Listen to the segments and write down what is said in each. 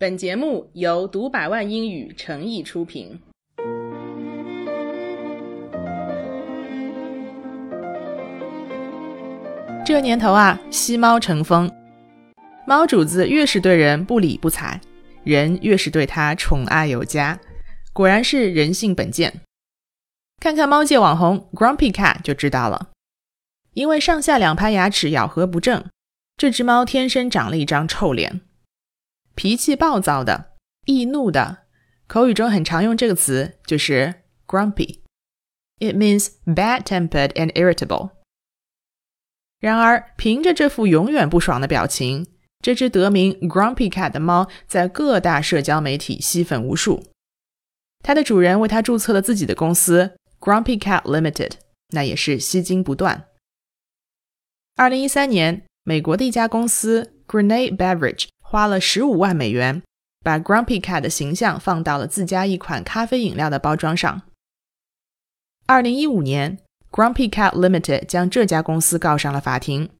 本节目由读百万英语诚意出品。这年头啊，吸猫成风，猫主子越是对人不理不睬，人越是对它宠爱有加，果然是人性本贱。看看猫界网红 Grumpy Cat 就知道了，因为上下两排牙齿咬合不正，这只猫天生长了一张臭脸。脾气暴躁的、易怒的，口语中很常用这个词，就是 grumpy。It means bad-tempered and irritable。然而，凭着这副永远不爽的表情，这只得名 Grumpy Cat 的猫在各大社交媒体吸粉无数。它的主人为它注册了自己的公司 Grumpy Cat Limited，那也是吸金不断。二零一三年，美国的一家公司 Grenade Beverage。花了十五万美元，把 Grumpy Cat 的形象放到了自家一款咖啡饮料的包装上。二零一五年，Grumpy Cat Limited 将这家公司告上了法庭，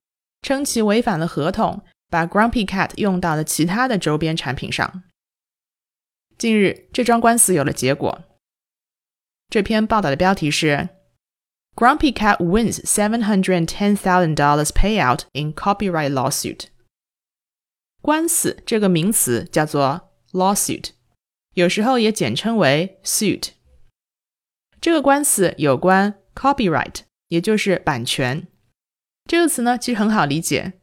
称其违反了合同，把 Grumpy Cat 用到了其他的周边产品上。近日，这桩官司有了结果。这篇报道的标题是 “Grumpy Cat wins seven hundred ten thousand dollars payout in copyright lawsuit”。官司这个名词叫做 lawsuit，有时候也简称为 suit。这个官司有关 copyright，也就是版权。这个词呢，其实很好理解。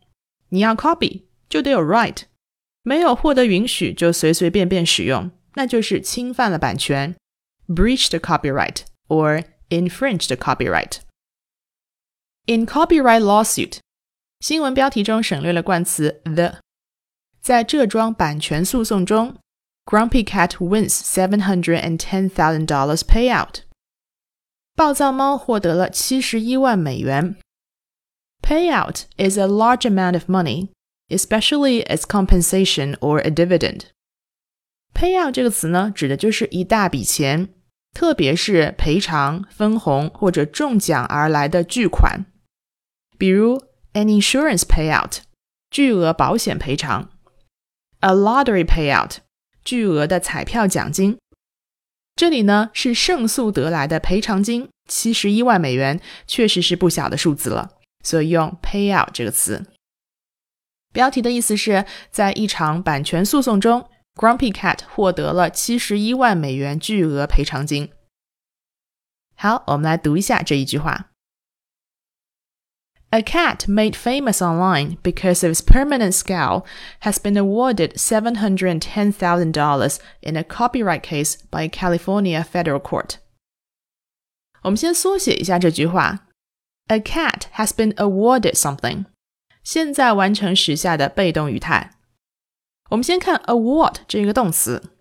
你要 copy 就得有 right，没有获得允许就随随便便使用，那就是侵犯了版权，breached copyright or infringed copyright。In copyright lawsuit，新闻标题中省略了冠词 the。在这桩版权诉讼中，Grumpy Cat wins seven hundred and ten thousand dollars payout。暴躁猫获得了七十一万美元。Payout is a large amount of money, especially as compensation or a dividend. Payout 这个词呢，指的就是一大笔钱，特别是赔偿、分红或者中奖而来的巨款，比如 an insurance payout，巨额保险赔偿。 A lottery payout，巨额的彩票奖金。这里呢是胜诉得来的赔偿金，七十一万美元，确实是不小的数字了，所以用 payout 这个词。标题的意思是在一场版权诉讼中，Grumpy Cat 获得了七十一万美元巨额赔偿金。好，我们来读一下这一句话。A cat made famous online because of its permanent scowl has been awarded $710,000 in a copyright case by a California federal court. 我们先缩写一下这句话：A cat has been awarded something，现在完成时下的被动语态。我们先看 award 这个动词。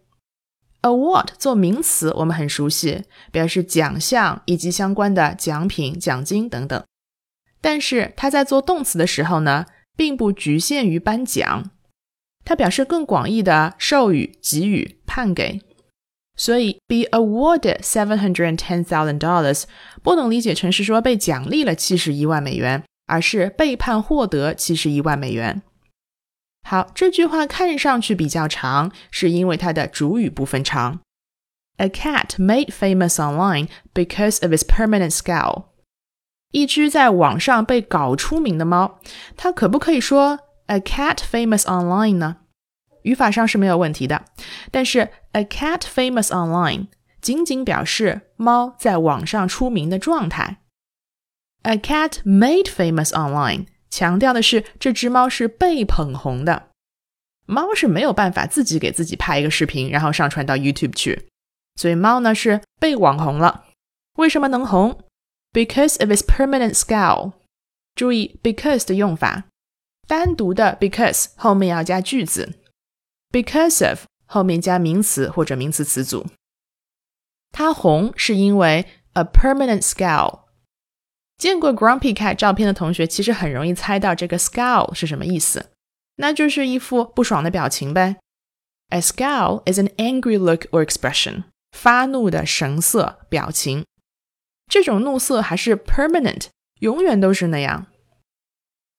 award 做名词我们很熟悉，表示奖项以及相关的奖品、奖金等等。 但是它在做动词的时候呢，并不局限于颁奖，它表示更广义的授予、给予、判给。所以，be awarded seven hundred and ten thousand dollars 不能理解成是说被奖励了七十一万美元，而是被判获得七十一万美元。好，这句话看上去比较长，是因为它的主语部分长。A cat made famous online because of its permanent scowl. 一只在网上被搞出名的猫，它可不可以说 a cat famous online 呢？语法上是没有问题的，但是 a cat famous online 仅仅表示猫在网上出名的状态。A cat made famous online 强调的是这只猫是被捧红的。猫是没有办法自己给自己拍一个视频，然后上传到 YouTube 去，所以猫呢是被网红了。为什么能红？Because of its permanent scowl，注意 because 的用法，单独的 because 后面要加句子，because of 后面加名词或者名词词组。它红是因为 a permanent scowl。见过 Grumpy Cat 照片的同学，其实很容易猜到这个 scowl 是什么意思，那就是一副不爽的表情呗。A scowl is an angry look or expression，发怒的神色表情。这种怒色还是 permanent，永远都是那样。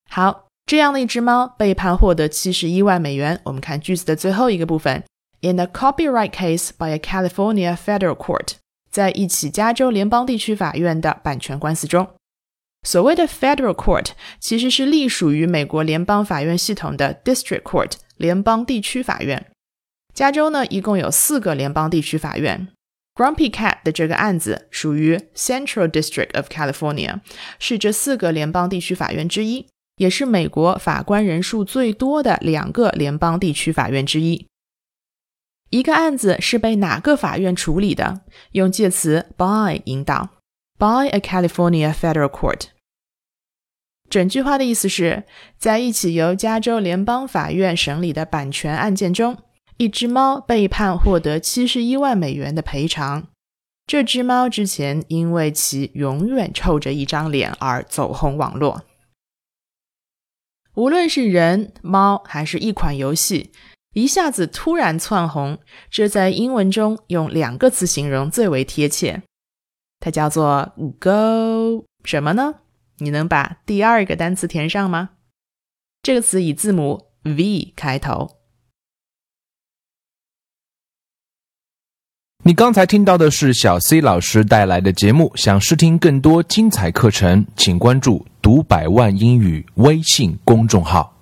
好，这样的一只猫被判获得七十一万美元。我们看句子的最后一个部分：In a copyright case by a California federal court，在一起加州联邦地区法院的版权官司中。所谓的 federal court 其实是隶属于美国联邦法院系统的 district court 联邦地区法院。加州呢，一共有四个联邦地区法院。Grumpy Cat 的这个案子属于 Central District of California，是这四个联邦地区法院之一，也是美国法官人数最多的两个联邦地区法院之一。一个案子是被哪个法院处理的？用介词 by 引导，by a California federal court。整句话的意思是，在一起由加州联邦法院审理的版权案件中，一只猫被判获得七十一万美元的赔偿。这只猫之前因为其永远臭着一张脸而走红网络。无论是人、猫，还是一款游戏，一下子突然窜红，这在英文中用两个词形容最为贴切，它叫做 “go” 什么呢？你能把第二个单词填上吗？这个词以字母 V 开头。你刚才听到的是小 C 老师带来的节目。想试听更多精彩课程，请关注“读百万英语”微信公众号。